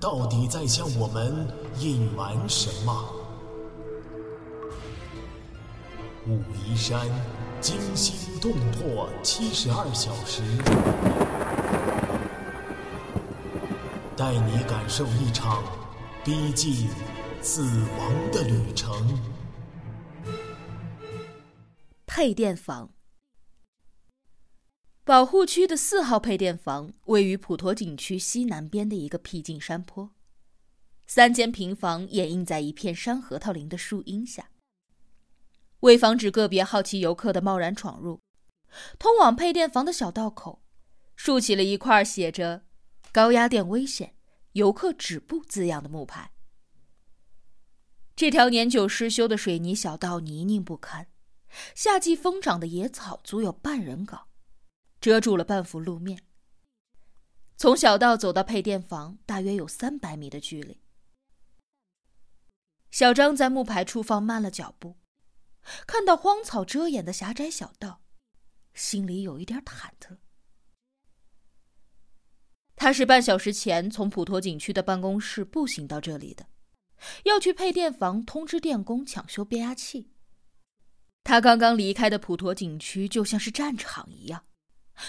到底在向我们隐瞒什么？武夷山惊心动魄七十二小时，带你感受一场逼近死亡的旅程。配电房。保护区的四号配电房位于普陀景区西南边的一个僻静山坡，三间平房掩映在一片山核桃林的树荫下。为防止个别好奇游客的贸然闯入，通往配电房的小道口竖起了一块写着“高压电危险，游客止步”字样的木牌。这条年久失修的水泥小道泥泞不堪，夏季疯长的野草足有半人高。遮住了半幅路面。从小道走到配电房，大约有三百米的距离。小张在木牌处放慢了脚步，看到荒草遮掩的狭窄小道，心里有一点忐忑。他是半小时前从普陀景区的办公室步行到这里的，要去配电房通知电工抢修变压器。他刚刚离开的普陀景区就像是战场一样。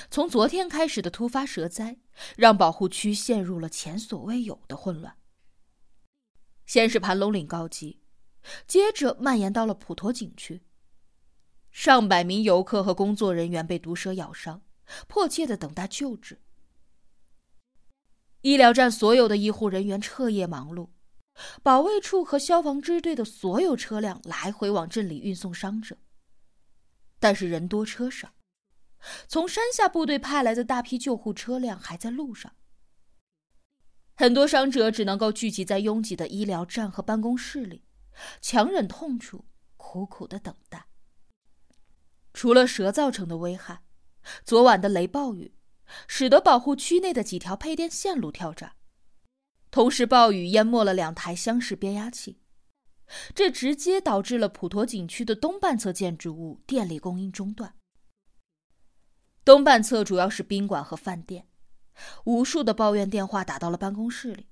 从昨天开始的突发蛇灾，让保护区陷入了前所未有的混乱。先是盘龙岭高级，接着蔓延到了普陀景区。上百名游客和工作人员被毒蛇咬伤，迫切的等待救治。医疗站所有的医护人员彻夜忙碌，保卫处和消防支队的所有车辆来回往镇里运送伤者。但是人多车少。从山下部队派来的大批救护车辆还在路上，很多伤者只能够聚集在拥挤的医疗站和办公室里，强忍痛楚，苦苦的等待。除了蛇造成的危害，昨晚的雷暴雨，使得保护区内的几条配电线路跳闸，同时暴雨淹没了两台厢式变压器，这直接导致了普陀景区的东半侧建筑物电力供应中断。东半侧主要是宾馆和饭店，无数的抱怨电话打到了办公室里，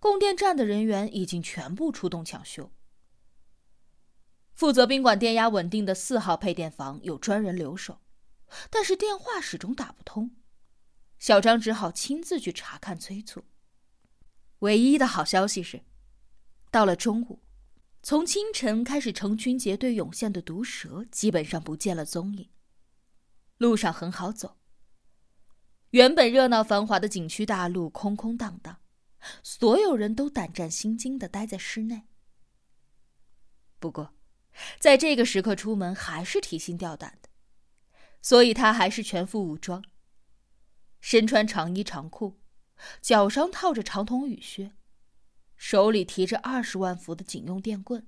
供电站的人员已经全部出动抢修。负责宾馆电压稳定的四号配电房有专人留守，但是电话始终打不通，小张只好亲自去查看催促。唯一的好消息是，到了中午，从清晨开始成群结队涌现的毒蛇基本上不见了踪影。路上很好走。原本热闹繁华的景区大路空空荡荡，所有人都胆战心惊的待在室内。不过，在这个时刻出门还是提心吊胆的，所以他还是全副武装，身穿长衣长裤，脚上套着长筒雨靴，手里提着二十万伏的警用电棍。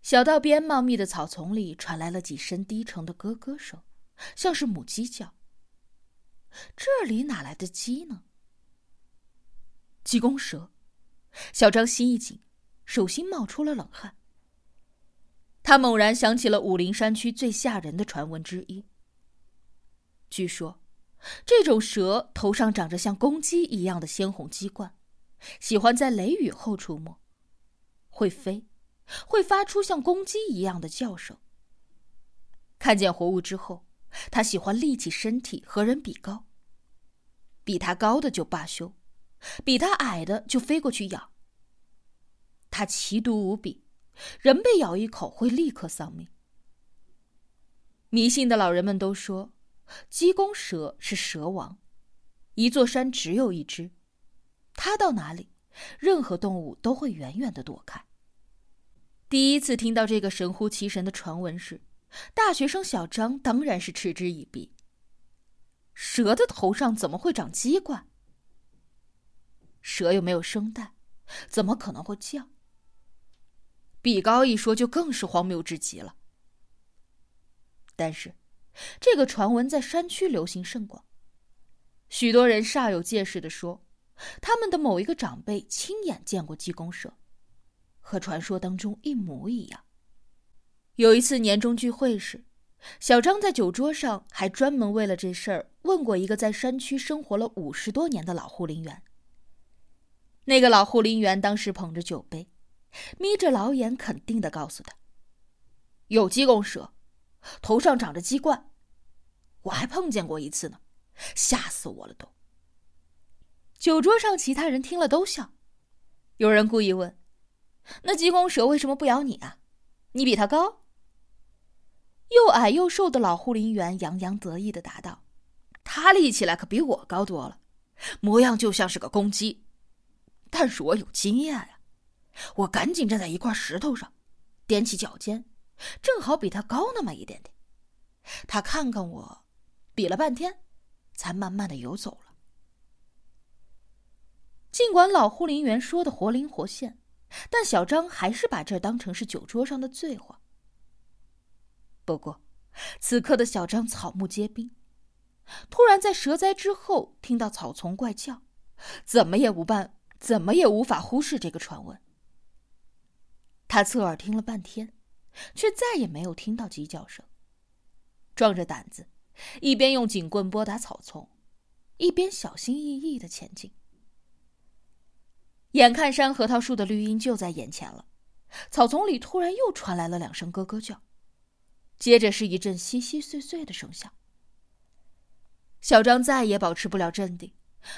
小道边茂密的草丛里传来了几声低沉的咯咯声。像是母鸡叫。这里哪来的鸡呢？鸡公蛇，小张心一紧，手心冒出了冷汗。他猛然想起了武陵山区最吓人的传闻之一。据说，这种蛇头上长着像公鸡一样的鲜红鸡冠，喜欢在雷雨后出没，会飞，会发出像公鸡一样的叫声。看见活物之后。他喜欢立起身体和人比高，比他高的就罢休，比他矮的就飞过去咬。他奇毒无比，人被咬一口会立刻丧命。迷信的老人们都说，鸡公蛇是蛇王，一座山只有一只，它到哪里，任何动物都会远远的躲开。第一次听到这个神乎其神的传闻时。大学生小张当然是嗤之以鼻。蛇的头上怎么会长鸡冠？蛇又没有声带，怎么可能会叫？比高一说就更是荒谬至极了。但是，这个传闻在山区流行甚广，许多人煞有介事的说，他们的某一个长辈亲眼见过鸡公蛇，和传说当中一模一样。有一次年终聚会时，小张在酒桌上还专门为了这事儿问过一个在山区生活了五十多年的老护林员。那个老护林员当时捧着酒杯，眯着老眼，肯定的告诉他：“有鸡公蛇，头上长着鸡冠，我还碰见过一次呢，吓死我了都。”酒桌上其他人听了都笑，有人故意问：“那鸡公蛇为什么不咬你啊？你比他高？”又矮又瘦的老护林员洋洋得意的答道：“他立起来可比我高多了，模样就像是个公鸡。但是我有经验呀，我赶紧站在一块石头上，踮起脚尖，正好比他高那么一点点。他看看我，比了半天，才慢慢的游走了。尽管老护林员说的活灵活现，但小张还是把这当成是酒桌上的醉话。”不过，此刻的小张草木皆兵，突然在蛇灾之后听到草丛怪叫，怎么也无办，怎么也无法忽视这个传闻。他侧耳听了半天，却再也没有听到鸡叫声。壮着胆子，一边用警棍拨打草丛，一边小心翼翼的前进。眼看山核桃树的绿荫就在眼前了，草丛里突然又传来了两声咯咯叫。接着是一阵稀稀碎碎的声响。小张再也保持不了镇定，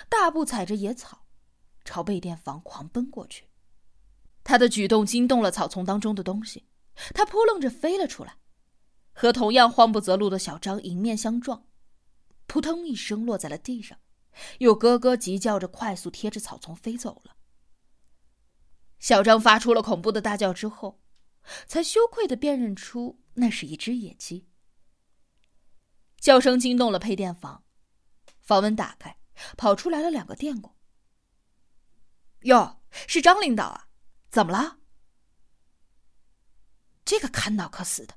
大步踩着野草，朝备电房狂奔过去。他的举动惊动了草丛当中的东西，他扑棱着飞了出来，和同样慌不择路的小张迎面相撞，扑通一声落在了地上，又咯咯急叫着快速贴着草丛飞走了。小张发出了恐怖的大叫之后，才羞愧的辨认出。那是一只野鸡，叫声惊动了配电房，房门打开，跑出来了两个电工。哟，是张领导啊，怎么了？这个看脑壳死的！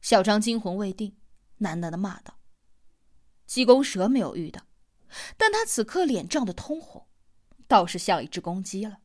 小张惊魂未定，喃喃的骂道：“鸡公蛇没有遇到，但他此刻脸涨得通红，倒是像一只公鸡了。”